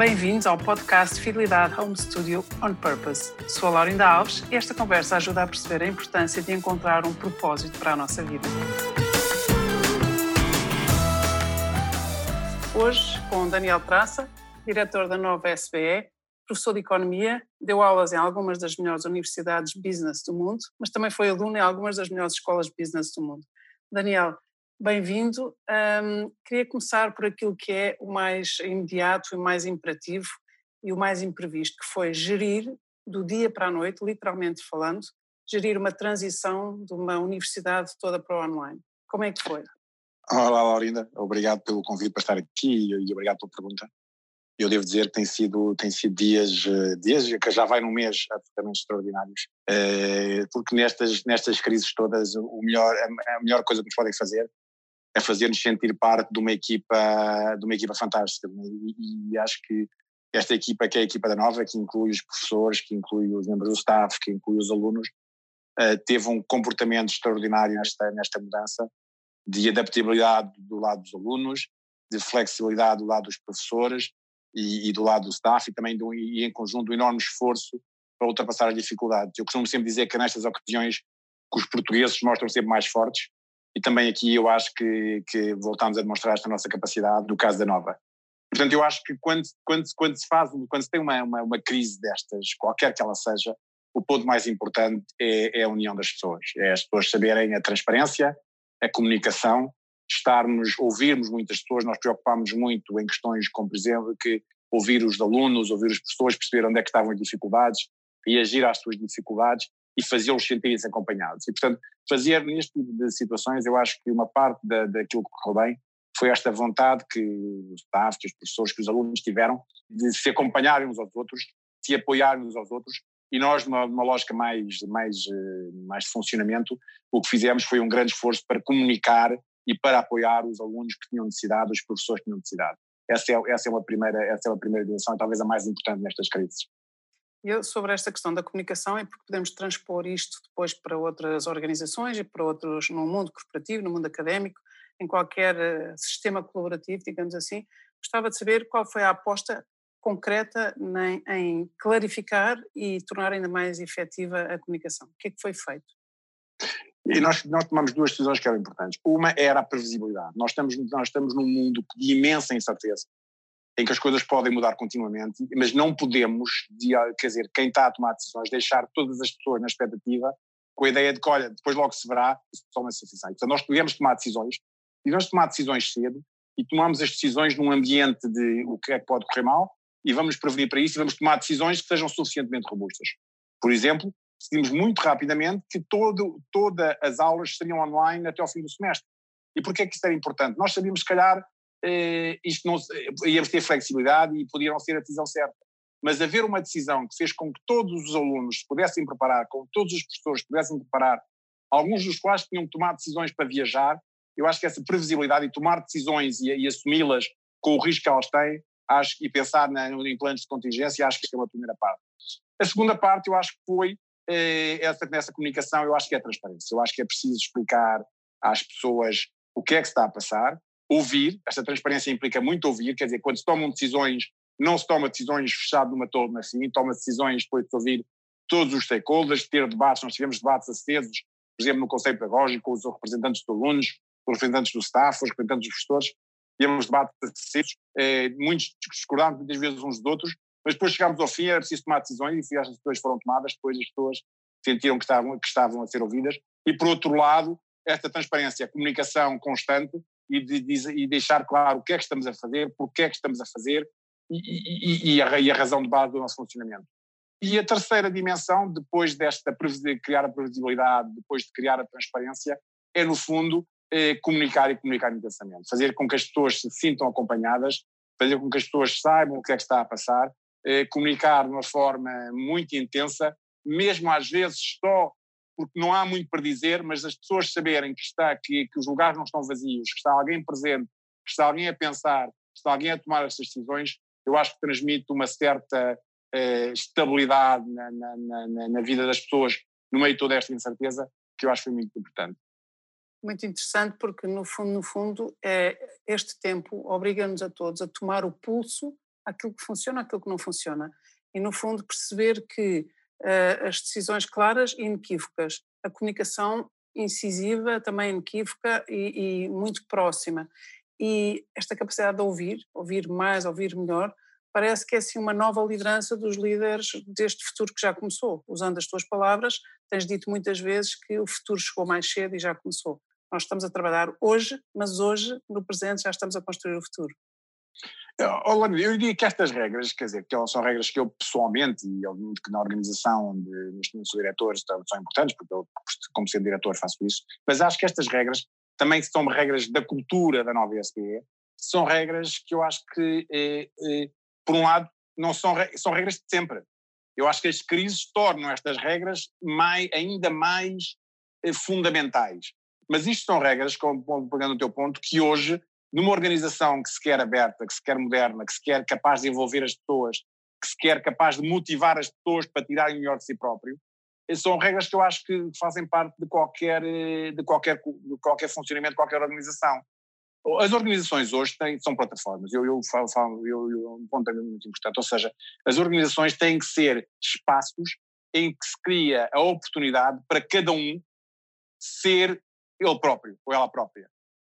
Bem-vindos ao podcast Fidelidade Home Studio On Purpose. Sou a Laurinda Alves e esta conversa ajuda a perceber a importância de encontrar um propósito para a nossa vida. Hoje, com Daniel Traça, diretor da nova SBE, professor de Economia, deu aulas em algumas das melhores universidades business do mundo, mas também foi aluno em algumas das melhores escolas business do mundo. Daniel, bem-vindo. Um, queria começar por aquilo que é o mais imediato e mais imperativo e o mais imprevisto, que foi gerir do dia para a noite, literalmente falando, gerir uma transição de uma universidade toda para o online. Como é que foi? Olá, Laurinda. Obrigado pelo convite para estar aqui e obrigado pela pergunta eu devo dizer que tem sido, tem sido dias, eh, dias que já vai num mês absolutamente extraordinários, eh, porque nestas, nestas crises todas o melhor, a melhor coisa que nos podem fazer é fazer-nos sentir parte de uma equipa, de uma equipa fantástica e, e, acho que esta equipa que é a equipa da Nova, que inclui os professores, que inclui os membros do staff, que inclui os alunos, eh, teve um comportamento extraordinário nesta, nesta mudança de adaptabilidade do lado dos alunos, de flexibilidade do lado dos professores, e, e, do lado do staff e também do, e em conjunto um enorme esforço para ultrapassar as dificuldades. Eu costumo sempre dizer que nestas ocasiões que os portugueses mostram sempre mais fortes e também aqui eu acho que, que voltamos a demonstrar esta nossa capacidade no caso da Nova. Portanto, eu acho que quando, quando, quando se faz, quando se tem uma, uma, uma crise destas, qualquer que ela seja, o ponto mais importante é, é, a união das pessoas, é as pessoas saberem a transparência, a comunicação estarmos, ouvirmos muitas pessoas, nós preocupámos muito em questões como, por exemplo, que ouvir os alunos, ouvir os professores, perceber onde é que estavam as dificuldades, reagir às suas dificuldades e fazê-los sentirem-se acompanhados. E, portanto, fazer neste tipo de situações, eu acho que uma parte da, daquilo que correu bem foi esta vontade que os staff, que os professores, que os alunos tiveram de se acompanharem uns aos outros, se apoiarem uns aos outros, e nós, numa, numa lógica mais, mais, eh, mais de funcionamento, o que fizemos foi um grande esforço para comunicar e para apoiar os alunos que tinham necessidade, os professores que tinham necessidade. Essa é, essa é, uma, primeira, essa é uma primeira dimensão talvez a mais importante nestas crises. Eu, sobre esta questão da comunicação, é porque podemos transpor isto depois para outras organizações e para outros, no mundo corporativo, no mundo académico, em qualquer uh, sistema colaborativo, digamos assim. Gostava de saber qual foi a aposta concreta em clarificar e tornar ainda mais efetiva a comunicação. O que é que foi feito? E nós, nós tomamos duas decisões que eram importantes. Uma era a previsibilidade. Nós estamos, nós estamos num mundo de imensa incerteza, em que as coisas podem mudar continuamente, mas não podemos, quer dizer, quem está a tomar decisões, deixar todas as pessoas na expectativa com a ideia de que, olha, depois logo se verá, só uma decisão. Então nós podemos tomar decisões, nós tomar decisões cedo, e tomamos as decisões num ambiente de o que é que pode correr mal, e vamos prevenir para isso, e vamos tomar decisões que sejam suficientemente robustas. Por exemplo, decidimos muito rapidamente que todo, todas as aulas seriam online até ao fim do semestre. E porquê é que isso era importante? Nós sabíamos, se calhar, eh, isto não, íamos ter flexibilidade e podia não ser a decisão certa. Mas haver uma decisão que fez com que todos os alunos se pudessem preparar, com que todos os professores pudessem preparar, alguns dos quais tinham que tomar decisões para viajar, eu acho que essa previsibilidade e tomar decisões e, e assumi-las com o risco que elas têm, acho, e pensar na, em planos de contingência, acho que é uma primeira parte. A segunda parte eu acho que foi eh, essa, nessa comunicação eu acho que é transparência. Eu acho que é preciso explicar às pessoas o que é que está a passar, ouvir, esta transparência implica muito ouvir, quer dizer, quando se tomam decisões, não se toma decisões fechado numa torre assim, toma decisões depois de ouvir todos os stakeholders, ter debates, nós tivemos debates acesos, por exemplo, no Conselho Pedagógico, com os representantes dos alunos, os representantes do staff, os representantes dos professores, tivemos debates acesos, eh, muitos discordavam muitas vezes uns dos outros, mas depois chegámos ao fim, era preciso tomar decisões e as decisões foram tomadas, depois as pessoas sentiram que estavam, que estavam a ser ouvidas. E por outro lado, esta transparência, a comunicação constante e, de, de, e deixar claro o que é que estamos a fazer, porque é que estamos a fazer e, e, a, e a razão de base do nosso funcionamento. E a terceira dimensão, depois desta de criar a previsibilidade, depois de criar a transparência, é no fundo eh, comunicar e comunicar intensamente, fazer com que as pessoas se sintam acompanhadas, fazer com que as pessoas saibam o que é que está a passar eh, comunicar de uma forma muito intensa, mesmo às vezes só porque não há muito para dizer, mas as pessoas saberem que, está, que, que os lugares não estão vazios, que está alguém presente, que está alguém a pensar, que está alguém a tomar essas decisões, eu acho que transmite uma certa eh, estabilidade na, na, na, na, vida das pessoas no meio de toda esta incerteza, que eu acho que foi muito importante. Muito interessante, porque no fundo, no fundo é, este tempo obriga-nos a todos a tomar o pulso aquilo que funciona, aquilo que não funciona. E, no fundo, perceber que uh, as decisões claras e inequívocas, a comunicação incisiva, também inequívoca e, e muito próxima. E esta capacidade de ouvir, ouvir mais, ouvir melhor, parece que é assim uma nova liderança dos líderes deste futuro que já começou. Usando as tuas palavras, tens dito muitas vezes que o futuro chegou mais cedo e já começou. Nós estamos a trabalhar hoje, mas hoje, no presente, já estamos a construir o futuro. Olá, eu diria que estas regras, quer dizer, que elas são regras que eu pessoalmente, e obviamente que na organização, de, neste momento sou diretor, são importantes, porque eu, como sendo diretor, faço isso, mas acho que estas regras também são regras da cultura da nova SPE, são regras que eu acho que, eh, eh, por um lado, não são, são regras de sempre. Eu acho que as crises tornam estas regras mais, ainda mais eh, fundamentais. Mas isto são regras, como pegando o teu ponto, que hoje numa organização que se quer aberta, que se quer moderna, que se quer capaz de envolver as pessoas, que se quer capaz de motivar as pessoas para tirarem o melhor de si próprio, são regras que eu acho que fazem parte de qualquer, eh, de qualquer, de qualquer funcionamento, de qualquer organização. As organizações hoje têm, são plataformas, eu, eu falo, falo eu, eu, um ponto também muito importante, ou seja, as organizações têm que ser espaços em que se cria a oportunidade para cada um ser ele próprio ou ela própria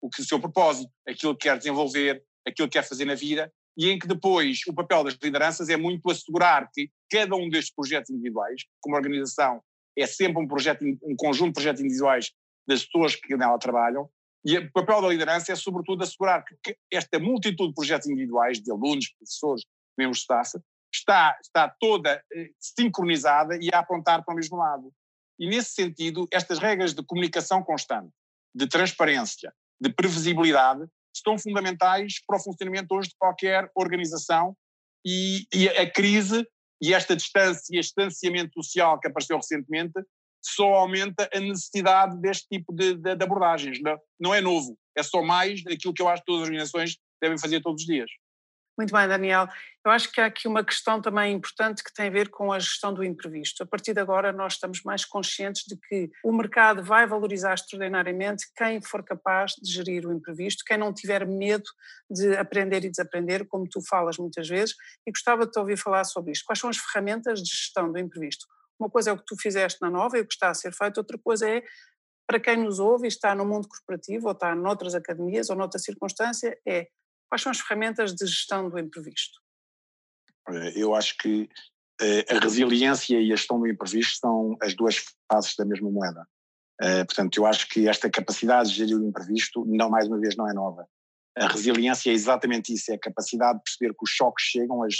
o que o seu propósito, aquilo que quer desenvolver, aquilo que quer fazer na vida, e em que depois o papel das lideranças é muito assegurar que cada um destes projetos individuais, como organização, é sempre um projeto, um conjunto de projetos individuais das pessoas que nela trabalham, e o papel da liderança é sobretudo assegurar que esta multitude de projetos individuais, de alunos, professores, membros de staff, está, está toda eh, sincronizada e a apontar para o mesmo lado. E nesse sentido, estas regras de comunicação constante, de transparência, de previsibilidade estão fundamentais para o funcionamento hoje de qualquer organização e, e a crise e esta distância e este distanciamento social que apareceu recentemente só aumenta a necessidade deste tipo de, de, de abordagens. Não, não é novo, é só mais daquilo que eu acho que todas as organizações devem fazer todos os dias. Muito bem, Daniel. Eu acho que há aqui uma questão também importante que tem a ver com a gestão do imprevisto. A partir de agora, nós estamos mais conscientes de que o mercado vai valorizar extraordinariamente quem for capaz de gerir o imprevisto, quem não tiver medo de aprender e desaprender, como tu falas muitas vezes, e gostava de te ouvir falar sobre isto. Quais são as ferramentas de gestão do imprevisto? Uma coisa é o que tu fizeste na Nova e o que está a ser feito, outra coisa é para quem nos ouve e está no mundo corporativo ou está noutras academias ou noutra circunstância, é Quais são as ferramentas de gestão do imprevisto? Eu acho que eh, a resiliência e a gestão do imprevisto são as duas faces da mesma moeda. Eh, portanto, eu acho que esta capacidade de gerir o imprevisto, não mais uma vez, não é nova. A resiliência é exatamente isso, é a capacidade de perceber que os choques chegam, as,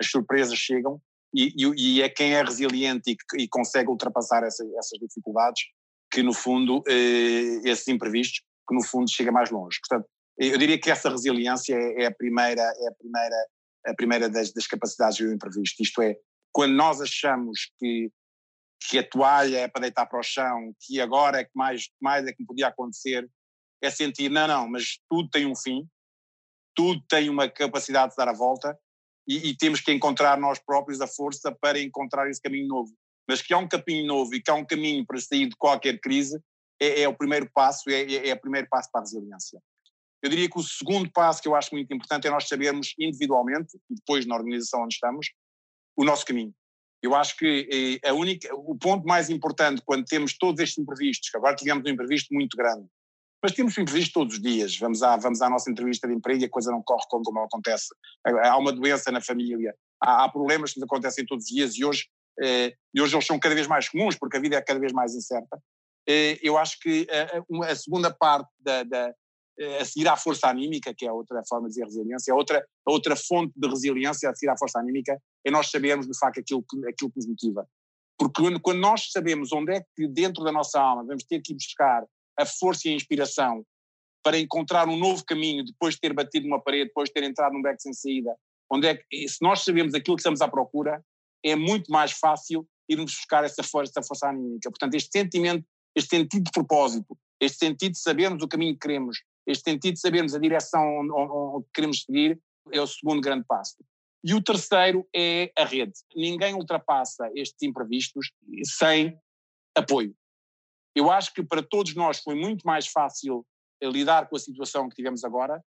as surpresas chegam, e, e, é quem é resiliente e, e consegue ultrapassar essa, essas dificuldades que, no fundo, eh, esses imprevistos, que no fundo chega mais longe. Portanto, eu diria que essa resiliência é, é a primeira, é a primeira, a primeira das, das capacidades do imprevisto. Isto é, quando nós achamos que, que a toalha é para deitar para o chão, que agora é que mais, mais é que podia acontecer, é sentir, não, não, mas tudo tem um fim, tudo tem uma capacidade de dar a volta e, e, temos que encontrar nós próprios a força para encontrar esse caminho novo. Mas que há um caminho novo e que há um caminho para sair de qualquer crise é, é o primeiro passo, é, é, é o primeiro passo para a resiliência. Eu diria que o segundo passo que eu acho muito importante é nós sabermos individualmente, e depois na organização onde estamos, o nosso caminho. Eu acho que eh, a única, o ponto mais importante quando temos todos estes imprevistos, que agora tivemos um imprevisto muito grande, mas temos imprevisto todos os dias. Vamos à, vamos à nossa entrevista de emprego e a coisa não corre como, como acontece. Há uma doença na família, há, há problemas que nos acontecem todos os dias e hoje, eh, e hoje eles são cada vez mais comuns porque a vida é cada vez mais incerta. Eh, eu acho que a, a segunda parte da, da, eh, a seguir à força anímica, que é outra forma de dizer resiliência, a outra, a outra fonte de resiliência a seguir à força anímica é nós sabermos de facto aquilo que, aquilo que nos motiva. Porque quando, quando nós sabemos onde é que dentro da nossa alma vamos ter que ir buscar a força e a inspiração para encontrar um novo caminho depois de ter batido uma parede, depois de ter entrado num beco sem saída, onde é que, se nós sabemos aquilo que estamos à procura, é muito mais fácil irmos buscar essa força, essa força anímica. Portanto, este sentimento, este sentido de propósito, este sentido de sabermos o caminho que queremos, este sentido de sabermos a direção onde, queremos seguir é o segundo grande passo. E o terceiro é a rede. Ninguém ultrapassa estes imprevistos sem apoio. Eu acho que para todos nós foi muito mais fácil lidar com a situação que tivemos agora,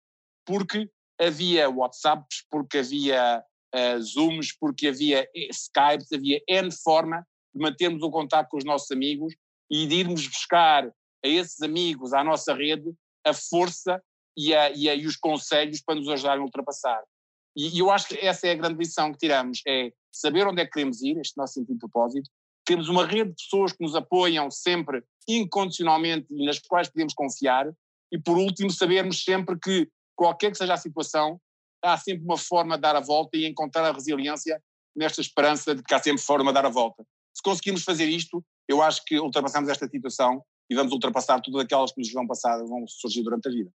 porque havia WhatsApps, porque havia uh, Zooms, porque havia Skypes, havia N forma de mantermos o contato com os nossos amigos e de irmos buscar a esses amigos, à nossa rede, a força e, a, e, a, e os conselhos para nos ajudarem a ultrapassar. E, e, eu acho que essa é a grande lição que tiramos, é saber onde é que queremos ir, este nosso sentido de propósito, temos uma rede de pessoas que nos apoiam sempre incondicionalmente e nas quais podemos confiar, e por último sabermos sempre que qualquer que seja a situação, há sempre uma forma de dar a volta e encontrar a resiliência nesta esperança de que há sempre forma de dar a volta. Se conseguirmos fazer isto, eu acho que ultrapassamos esta situação e vamos ultrapassar todas aquelas que nos vão passar, vão surgir durante a vida.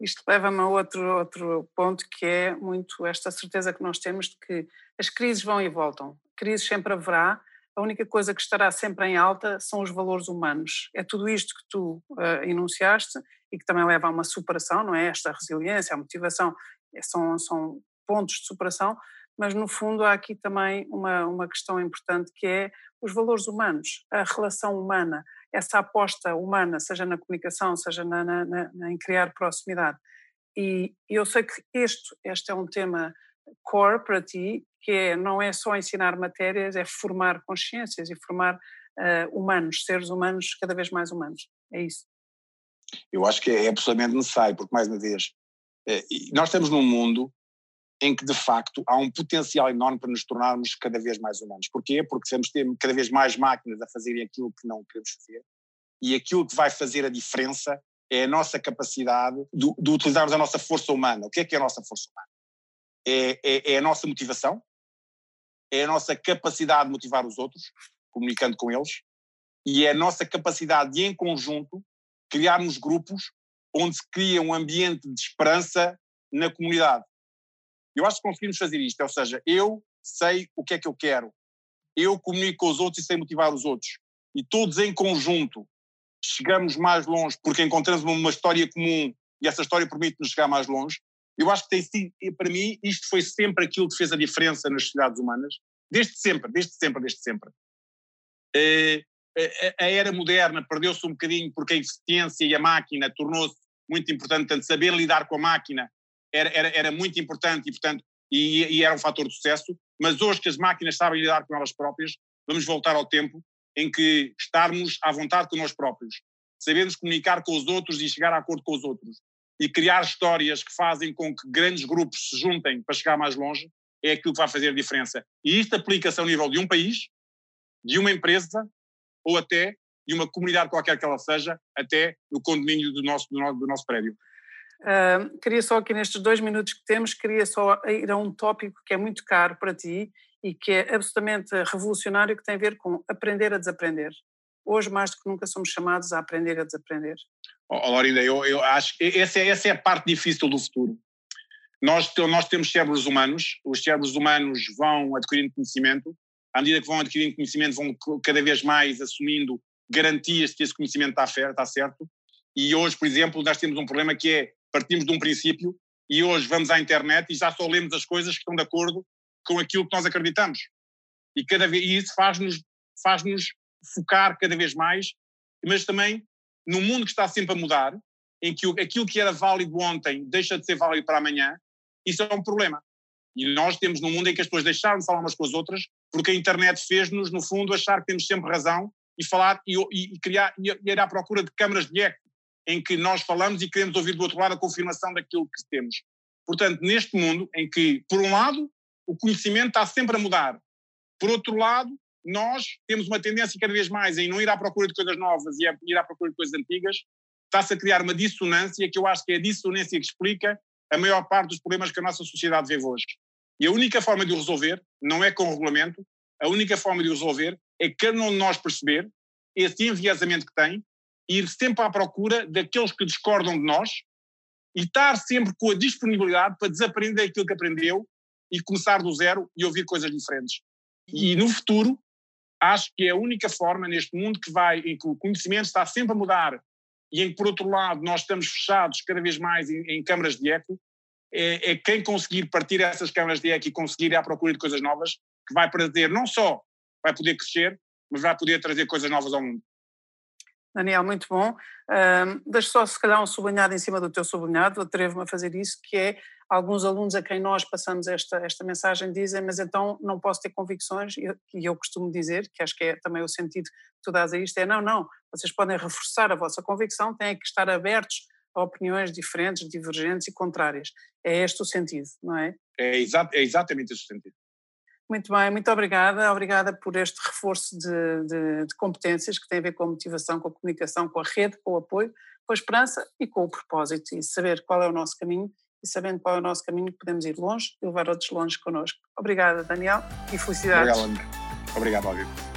Isto leva-me a outro, outro ponto que é muito esta certeza que nós temos de que as crises vão e voltam. Crises sempre haverá, a única coisa que estará sempre em alta são os valores humanos. É tudo isto que tu uh, enunciaste e que também leva a uma superação, não é? Esta resiliência, a motivação, é, são, são pontos de superação, mas no fundo há aqui também uma, uma questão importante que é os valores humanos, a relação humana, essa aposta humana, seja na comunicação, seja na, na, na, em criar proximidade. E eu sei que este, este é um tema core para ti, que é, não é só ensinar matérias, é formar consciências e formar uh, humanos, seres humanos cada vez mais humanos. É isso. Eu acho que é absolutamente necessário, porque, mais uma vez, eh, nós estamos num mundo em que, de facto, há um potencial enorme para nos tornarmos cada vez mais humanos. Porquê? Porque temos ter cada vez mais máquinas a fazerem aquilo que não queremos fazer e aquilo que vai fazer a diferença é a nossa capacidade de, de utilizarmos a nossa força humana. O que é que é a nossa força humana? É, é, é a nossa motivação, é a nossa capacidade de motivar os outros, comunicando com eles, e é a nossa capacidade de, em conjunto, criarmos grupos onde se cria um ambiente de esperança na comunidade. Eu acho que conseguimos fazer isto, ou seja, eu sei o que é que eu quero, eu comunico com os outros e sei motivar os outros, e todos em conjunto chegamos mais longe porque encontramos uma história comum e essa história permite-nos chegar mais longe. Eu acho que tem sido, para mim, isto foi sempre aquilo que fez a diferença nas sociedades humanas, desde sempre, desde sempre, desde sempre. Eh, a era moderna perdeu-se um bocadinho porque a eficiência e a máquina tornou-se muito importante, portanto, saber lidar com a máquina era, era, era muito importante e, portanto, e, e, era um fator de sucesso, mas hoje que as máquinas sabem lidar com elas próprias, vamos voltar ao tempo em que estarmos à vontade com nós próprios, sabermos comunicar com os outros e chegar a acordo com os outros, e criar histórias que fazem com que grandes grupos se juntem para chegar mais longe, é aquilo que vai fazer a diferença. E isto aplica-se ao nível de um país, de uma empresa, ou até de uma comunidade qualquer que ela seja, até no condomínio do nosso, do nosso, do nosso prédio. Uh, queria só aqui nestes dois minutos que temos, queria só ir a um tópico que é muito caro para ti e que é absolutamente revolucionário, que tem a ver com aprender a desaprender. Hoje, mais do que nunca, somos chamados a aprender a desaprender. Oh, Lorinda, eu, eu acho que essa é, essa é a parte difícil do futuro. Nós, nós temos cérebros humanos, os cérebros humanos vão adquirindo conhecimento, à medida que vão adquirindo conhecimento, vão cada vez mais assumindo garantias de que esse conhecimento está, está certo. E hoje, por exemplo, nós temos um problema que é partimos de um princípio e hoje vamos à internet e já só lemos as coisas que estão de acordo com aquilo que nós acreditamos. E, cada vez, e isso faz-nos faz -nos focar cada vez mais, mas também num mundo que está sempre a mudar, em que aquilo que era válido ontem deixa de ser válido para amanhã, isso é um problema. E nós temos num mundo em que as pessoas deixaram de falar umas com as outras, porque a internet fez-nos, no fundo, achar que temos sempre razão e falar e, e, criar e ir à procura de câmaras de eco em que nós falamos e queremos ouvir do outro lado a confirmação daquilo que temos. Portanto, neste mundo em que, por um lado, o conhecimento está sempre a mudar, por outro lado, nós temos uma tendência cada vez mais em não ir à procura de coisas novas e a ir à procura de coisas antigas, está-se a criar uma dissonância que eu acho que é a dissonância que explica a maior parte dos problemas que a nossa sociedade vive hoje. E a única forma de o resolver não é com regulamento, a única forma de o resolver é cada um de nós perceber esse enviesamento que tem ir sempre à procura daqueles que discordam de nós e estar sempre com a disponibilidade para desaprender aquilo que aprendeu e começar do zero e ouvir coisas diferentes. E no futuro, acho que é a única forma neste mundo que vai, em que o conhecimento está sempre a mudar e em que, por outro lado, nós estamos fechados cada vez mais em, em câmaras de eco, é, é, quem conseguir partir essas câmaras de eco e conseguir ir à procura de coisas novas, que vai trazer, não só vai poder crescer, mas vai poder trazer coisas novas ao mundo. Daniel, muito bom. Um, só, se calhar, um sublinhado em cima do teu sublinhado, atrevo-me a fazer isso, que é alguns alunos a quem nós passamos esta, esta mensagem dizem, mas então não posso ter convicções, e eu, costumo dizer, que acho que é também o sentido que tu dás a isto, é não, não, vocês podem reforçar a vossa convicção, têm que estar abertos a opiniões diferentes, divergentes e contrárias. É este o sentido, não é? É, exa é exatamente esse o sentido. Muito bem, muito obrigada. Obrigada por este reforço de, de, de, competências que tem a ver com a motivação, com a comunicação, com a rede, com o apoio, com a esperança e com o propósito e saber qual é o nosso caminho e sabendo qual é o nosso caminho podemos ir longe e levar outros longe connosco. Obrigada, Daniel, e felicidades. Obrigado, Obrigado, Óbvio.